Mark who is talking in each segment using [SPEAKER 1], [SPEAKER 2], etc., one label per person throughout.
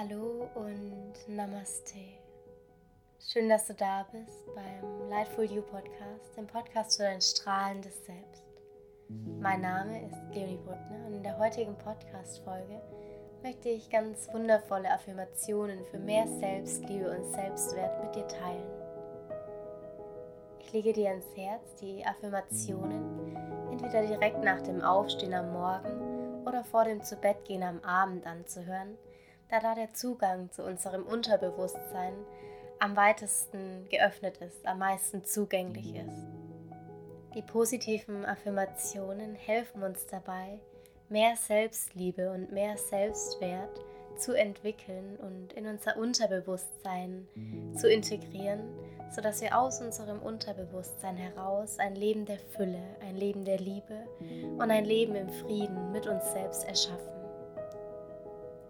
[SPEAKER 1] Hallo und Namaste. Schön, dass du da bist beim Lightful You Podcast, dem Podcast für dein strahlendes Selbst. Mein Name ist Leonie Brückner und in der heutigen Podcast-Folge möchte ich ganz wundervolle Affirmationen für mehr Selbstliebe und Selbstwert mit dir teilen. Ich lege dir ans Herz, die Affirmationen entweder direkt nach dem Aufstehen am Morgen oder vor dem Zubettgehen am Abend anzuhören – da da der Zugang zu unserem Unterbewusstsein am weitesten geöffnet ist, am meisten zugänglich ist. Die positiven Affirmationen helfen uns dabei, mehr Selbstliebe und mehr Selbstwert zu entwickeln und in unser Unterbewusstsein zu integrieren, sodass wir aus unserem Unterbewusstsein heraus ein Leben der Fülle, ein Leben der Liebe und ein Leben im Frieden mit uns selbst erschaffen.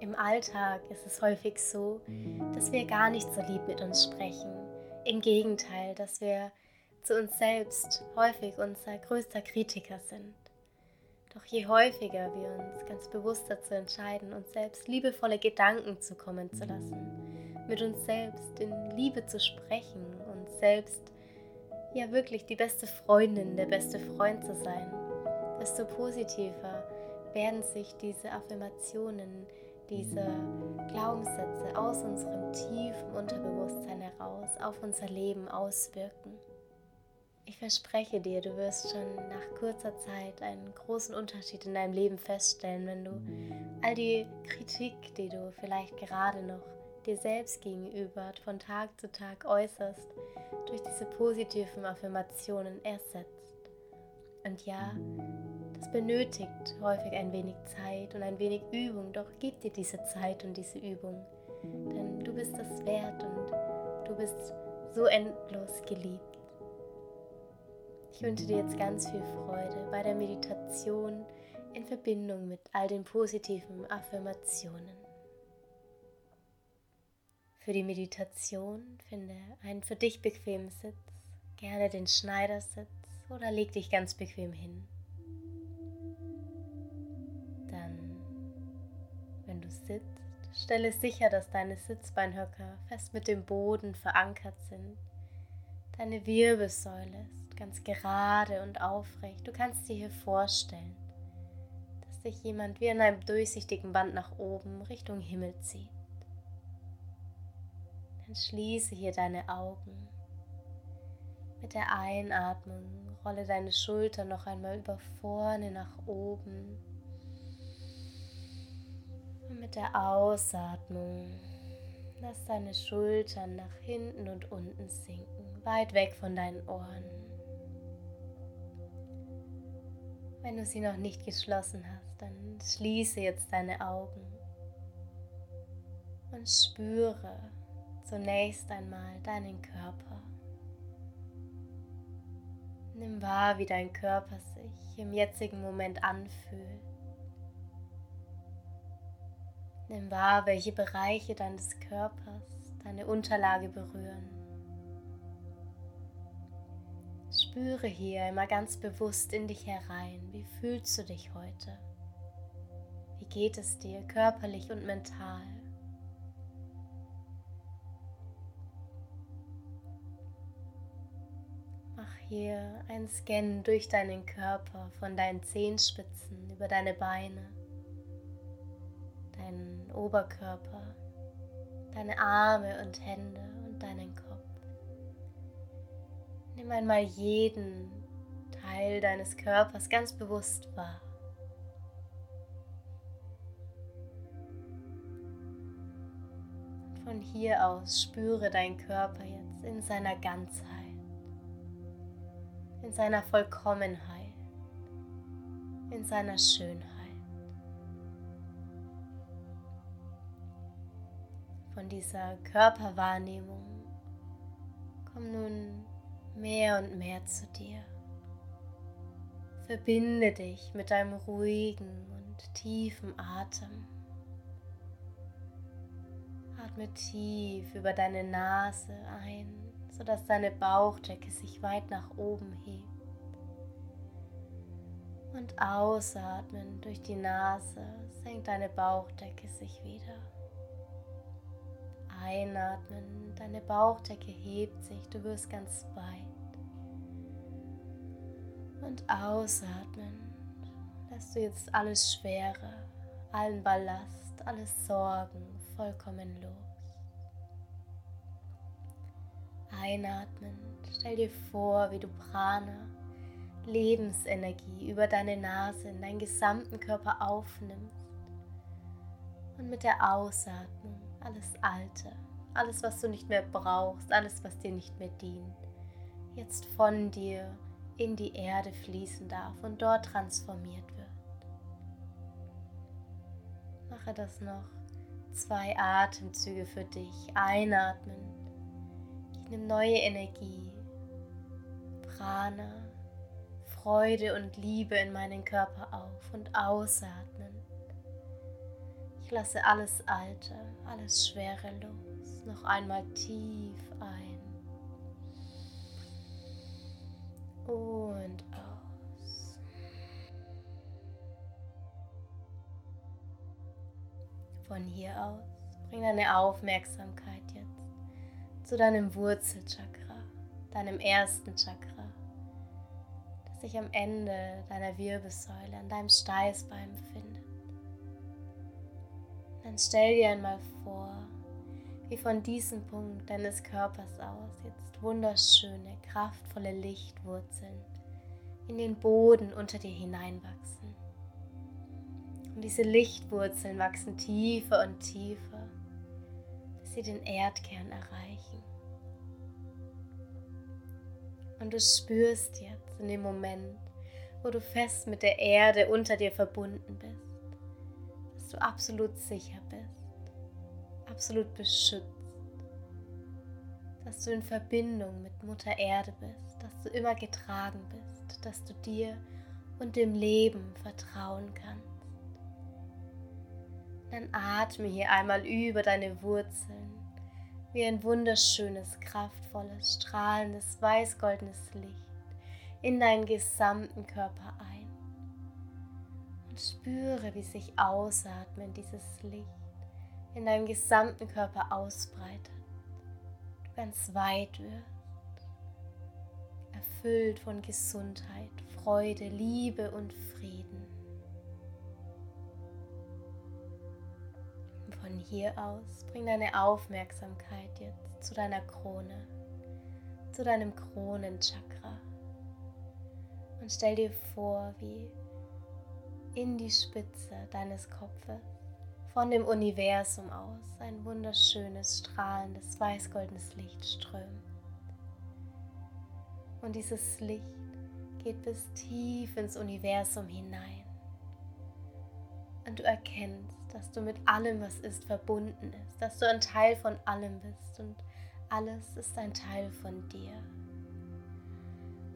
[SPEAKER 1] Im Alltag ist es häufig so, dass wir gar nicht so lieb mit uns sprechen. Im Gegenteil, dass wir zu uns selbst häufig unser größter Kritiker sind. Doch je häufiger wir uns ganz bewusst dazu entscheiden, uns selbst liebevolle Gedanken zukommen zu lassen, mit uns selbst in Liebe zu sprechen, uns selbst ja wirklich die beste Freundin, der beste Freund zu sein, desto positiver werden sich diese Affirmationen diese Glaubenssätze aus unserem tiefen Unterbewusstsein heraus auf unser Leben auswirken. Ich verspreche dir, du wirst schon nach kurzer Zeit einen großen Unterschied in deinem Leben feststellen, wenn du all die Kritik, die du vielleicht gerade noch dir selbst gegenüber von Tag zu Tag äußerst, durch diese positiven Affirmationen ersetzt. Und ja, das benötigt häufig ein wenig Zeit und ein wenig Übung, doch gib dir diese Zeit und diese Übung. Denn du bist es wert und du bist so endlos geliebt. Ich wünsche dir jetzt ganz viel Freude bei der Meditation in Verbindung mit all den positiven Affirmationen. Für die Meditation finde einen für dich bequemen Sitz, gerne den Schneidersitz oder leg dich ganz bequem hin. Sitzt, stelle sicher, dass deine Sitzbeinhöcker fest mit dem Boden verankert sind. Deine Wirbelsäule ist ganz gerade und aufrecht. Du kannst dir hier vorstellen, dass dich jemand wie in einem durchsichtigen Band nach oben Richtung Himmel zieht. Dann schließe hier deine Augen. Mit der Einatmung rolle deine Schulter noch einmal über vorne nach oben und mit der Ausatmung lass deine Schultern nach hinten und unten sinken, weit weg von deinen Ohren. Wenn du sie noch nicht geschlossen hast, dann schließe jetzt deine Augen und spüre zunächst einmal deinen Körper. Nimm wahr, wie dein Körper sich im jetzigen Moment anfühlt. Nimm wahr, welche Bereiche deines Körpers deine Unterlage berühren. Spüre hier immer ganz bewusst in dich herein. Wie fühlst du dich heute? Wie geht es dir körperlich und mental? Mach hier ein Scan durch deinen Körper von deinen Zehenspitzen über deine Beine deinen Oberkörper, deine Arme und Hände und deinen Kopf. Nimm einmal jeden Teil deines Körpers ganz bewusst wahr. Von hier aus spüre dein Körper jetzt in seiner Ganzheit, in seiner Vollkommenheit, in seiner Schönheit. Von dieser Körperwahrnehmung komm nun mehr und mehr zu dir. Verbinde dich mit deinem ruhigen und tiefen Atem. Atme tief über deine Nase ein, sodass deine Bauchdecke sich weit nach oben hebt. Und ausatmen durch die Nase senkt deine Bauchdecke sich wieder. Einatmen, deine Bauchdecke hebt sich, du wirst ganz weit. Und ausatmen, lässt du jetzt alles Schwere, allen Ballast, alles Sorgen vollkommen los. Einatmen, stell dir vor, wie du Prana, Lebensenergie über deine Nase in deinen gesamten Körper aufnimmst und mit der Ausatmung alles Alte, alles, was du nicht mehr brauchst, alles, was dir nicht mehr dient, jetzt von dir in die Erde fließen darf und dort transformiert wird. Mache das noch zwei Atemzüge für dich. Einatmen. Ich nehme neue Energie, Prana, Freude und Liebe in meinen Körper auf und ausatmen. Lasse alles Alte, alles Schwere los. Noch einmal tief ein und aus. Von hier aus bring deine Aufmerksamkeit jetzt zu deinem Wurzelchakra, deinem ersten Chakra, das sich am Ende deiner Wirbelsäule, an deinem Steißbein befindet. Dann stell dir einmal vor, wie von diesem Punkt deines Körpers aus jetzt wunderschöne, kraftvolle Lichtwurzeln in den Boden unter dir hineinwachsen. Und diese Lichtwurzeln wachsen tiefer und tiefer, bis sie den Erdkern erreichen. Und du spürst jetzt in dem Moment, wo du fest mit der Erde unter dir verbunden bist, du absolut sicher bist, absolut beschützt, dass du in Verbindung mit Mutter Erde bist, dass du immer getragen bist, dass du dir und dem Leben vertrauen kannst. Dann atme hier einmal über deine Wurzeln wie ein wunderschönes, kraftvolles, strahlendes, weißgoldenes Licht in deinen gesamten Körper ein. Spüre, wie sich ausatmen dieses Licht in deinem gesamten Körper ausbreitet. Du ganz weit wirst, erfüllt von Gesundheit, Freude, Liebe und Frieden. Und von hier aus bring deine Aufmerksamkeit jetzt zu deiner Krone, zu deinem Kronenchakra und stell dir vor, wie in die Spitze deines Kopfes von dem Universum aus ein wunderschönes, strahlendes, weißgoldenes Licht strömt. Und dieses Licht geht bis tief ins Universum hinein. Und du erkennst, dass du mit allem, was ist, verbunden ist, dass du ein Teil von allem bist und alles ist ein Teil von dir.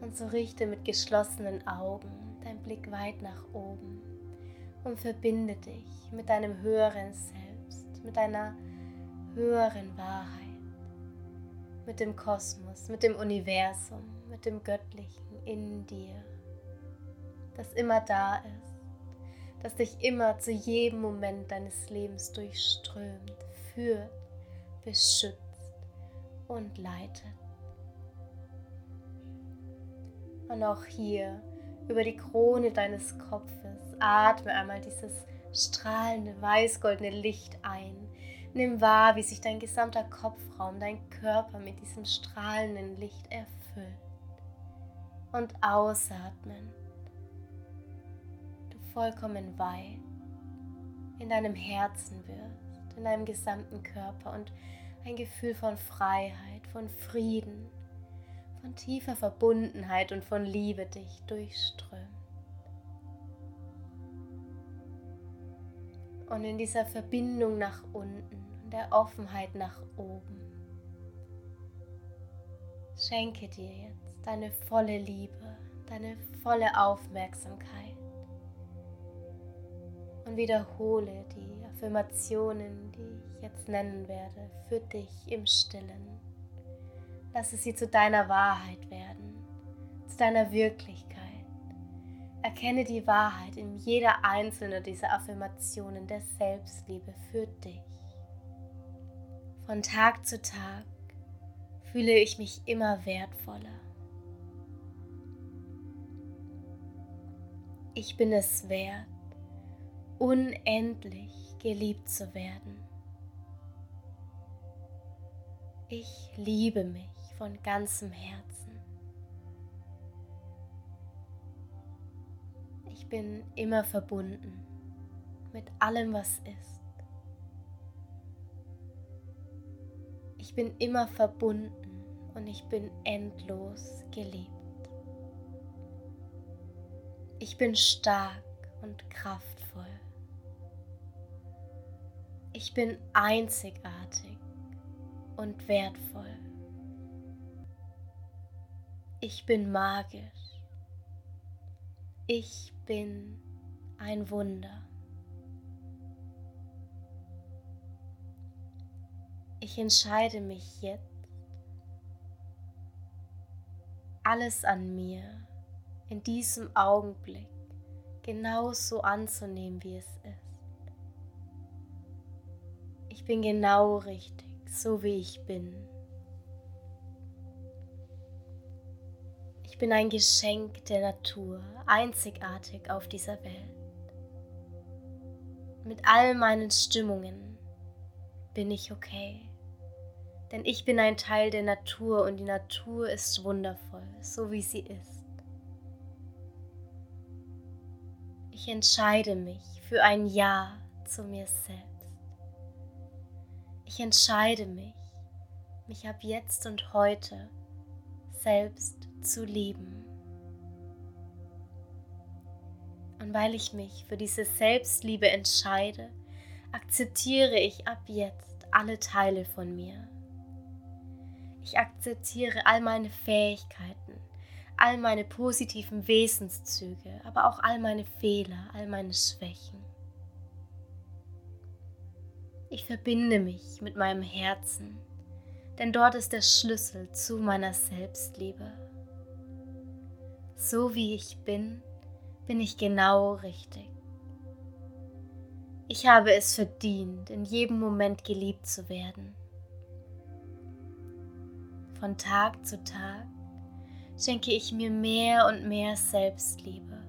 [SPEAKER 1] Und so richte mit geschlossenen Augen dein Blick weit nach oben und verbinde dich mit deinem höheren Selbst, mit deiner höheren Wahrheit, mit dem Kosmos, mit dem Universum, mit dem Göttlichen in dir, das immer da ist, das dich immer zu jedem Moment deines Lebens durchströmt, führt, beschützt und leitet. Und auch hier über die Krone deines Kopfes. Atme einmal dieses strahlende weißgoldene Licht ein. Nimm wahr, wie sich dein gesamter Kopfraum, dein Körper mit diesem strahlenden Licht erfüllt. Und ausatmen. Du vollkommen weit in deinem Herzen wirst, in deinem gesamten Körper und ein Gefühl von Freiheit, von Frieden, von tiefer Verbundenheit und von Liebe dich durchströmt. Und in dieser Verbindung nach unten und der Offenheit nach oben, schenke dir jetzt deine volle Liebe, deine volle Aufmerksamkeit und wiederhole die Affirmationen, die ich jetzt nennen werde, für dich im stillen. Lasse sie zu deiner Wahrheit werden, zu deiner Wirklichkeit. Erkenne die Wahrheit in jeder einzelnen dieser Affirmationen der Selbstliebe für dich. Von Tag zu Tag fühle ich mich immer wertvoller. Ich bin es wert, unendlich geliebt zu werden. Ich liebe mich von ganzem Herzen. Ich bin immer verbunden mit allem, was ist. Ich bin immer verbunden und ich bin endlos geliebt. Ich bin stark und kraftvoll. Ich bin einzigartig und wertvoll. Ich bin magisch. Ich bin ein Wunder. Ich entscheide mich jetzt, alles an mir in diesem Augenblick genauso anzunehmen, wie es ist. Ich bin genau richtig, so wie ich bin. Ich bin ein Geschenk der Natur, einzigartig auf dieser Welt. Mit all meinen Stimmungen bin ich okay. Denn ich bin ein Teil der Natur und die Natur ist wundervoll, so wie sie ist. Ich entscheide mich für ein Ja zu mir selbst. Ich entscheide mich, mich ab jetzt und heute selbst zu lieben. Und weil ich mich für diese Selbstliebe entscheide, akzeptiere ich ab jetzt alle Teile von mir. Ich akzeptiere all meine Fähigkeiten, all meine positiven Wesenszüge, aber auch all meine Fehler, all meine Schwächen. Ich verbinde mich mit meinem Herzen, denn dort ist der Schlüssel zu meiner Selbstliebe. So wie ich bin, bin ich genau richtig. Ich habe es verdient, in jedem Moment geliebt zu werden. Von Tag zu Tag schenke ich mir mehr und mehr Selbstliebe.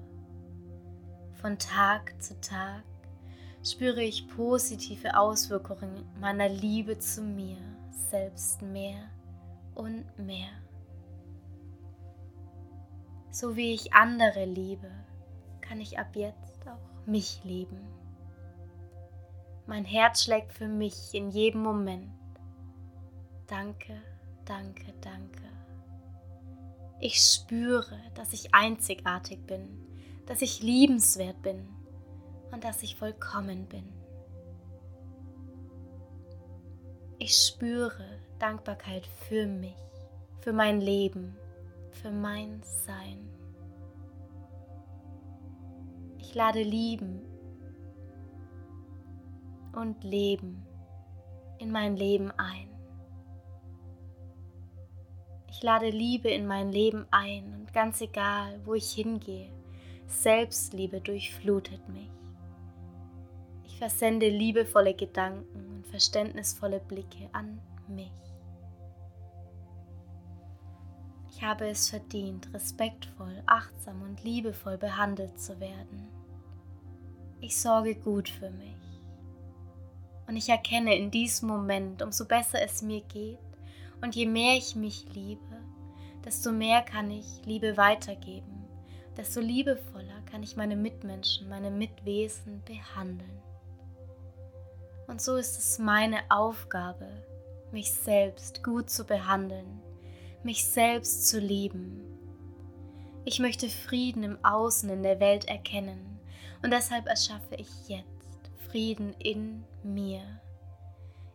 [SPEAKER 1] Von Tag zu Tag spüre ich positive Auswirkungen meiner Liebe zu mir selbst mehr und mehr so wie ich andere liebe, kann ich ab jetzt auch mich lieben. Mein Herz schlägt für mich in jedem Moment. Danke, danke, danke. Ich spüre, dass ich einzigartig bin, dass ich liebenswert bin und dass ich vollkommen bin. Ich spüre Dankbarkeit für mich, für mein Leben für mein Sein. Ich lade Lieben und Leben in mein Leben ein. Ich lade Liebe in mein Leben ein und ganz egal, wo ich hingehe, Selbstliebe durchflutet mich. Versende liebevolle Gedanken und verständnisvolle Blicke an mich. Ich habe es verdient, respektvoll, achtsam und liebevoll behandelt zu werden. Ich sorge gut für mich. Und ich erkenne in diesem Moment, umso besser es mir geht und je mehr ich mich liebe, desto mehr kann ich Liebe weitergeben, desto liebevoller kann ich meine Mitmenschen, meine Mitwesen behandeln. Und so ist es meine Aufgabe, mich selbst gut zu behandeln mich selbst zu lieben. Ich möchte Frieden im Außen in der Welt erkennen und deshalb erschaffe ich jetzt Frieden in mir.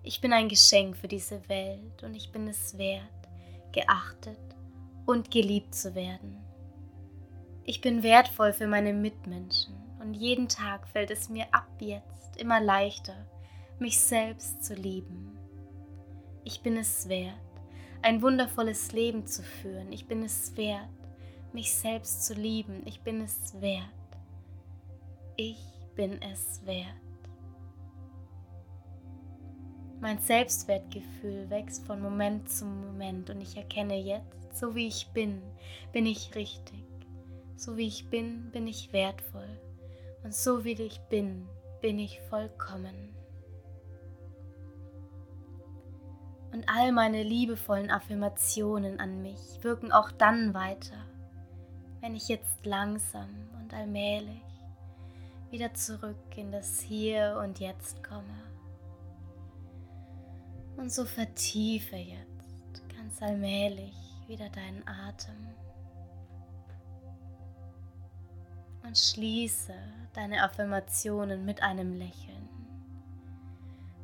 [SPEAKER 1] Ich bin ein Geschenk für diese Welt und ich bin es wert, geachtet und geliebt zu werden. Ich bin wertvoll für meine Mitmenschen und jeden Tag fällt es mir ab jetzt immer leichter, mich selbst zu lieben. Ich bin es wert, ein wundervolles Leben zu führen. Ich bin es wert, mich selbst zu lieben. Ich bin es wert. Ich bin es wert. Mein Selbstwertgefühl wächst von Moment zu Moment und ich erkenne jetzt, so wie ich bin, bin ich richtig. So wie ich bin, bin ich wertvoll. Und so wie ich bin, bin ich vollkommen. Und all meine liebevollen Affirmationen an mich wirken auch dann weiter, wenn ich jetzt langsam und allmählich wieder zurück in das Hier und Jetzt komme. Und so vertiefe jetzt ganz allmählich wieder deinen Atem und schließe deine Affirmationen mit einem Lächeln.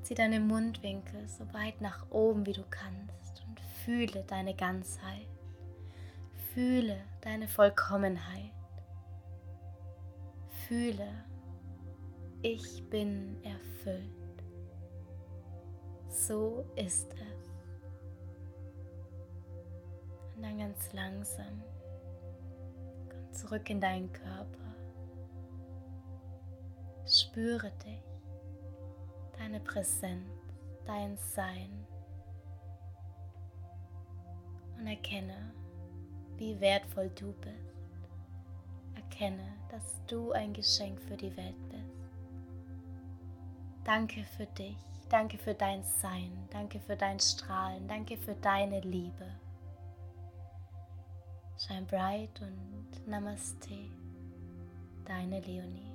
[SPEAKER 1] Zieh deine Mundwinkel so weit nach oben wie du kannst und fühle deine Ganzheit. Fühle deine Vollkommenheit. Fühle, ich bin erfüllt so ist es. Und dann ganz langsam komm zurück in deinen Körper. Spüre dich, deine Präsenz, dein Sein und erkenne, wie wertvoll du bist. Erkenne, dass du ein Geschenk für die Welt bist. Danke für dich Danke für dein Sein, danke für dein Strahlen, danke für deine Liebe. Shine bright und Namaste, deine Leonie.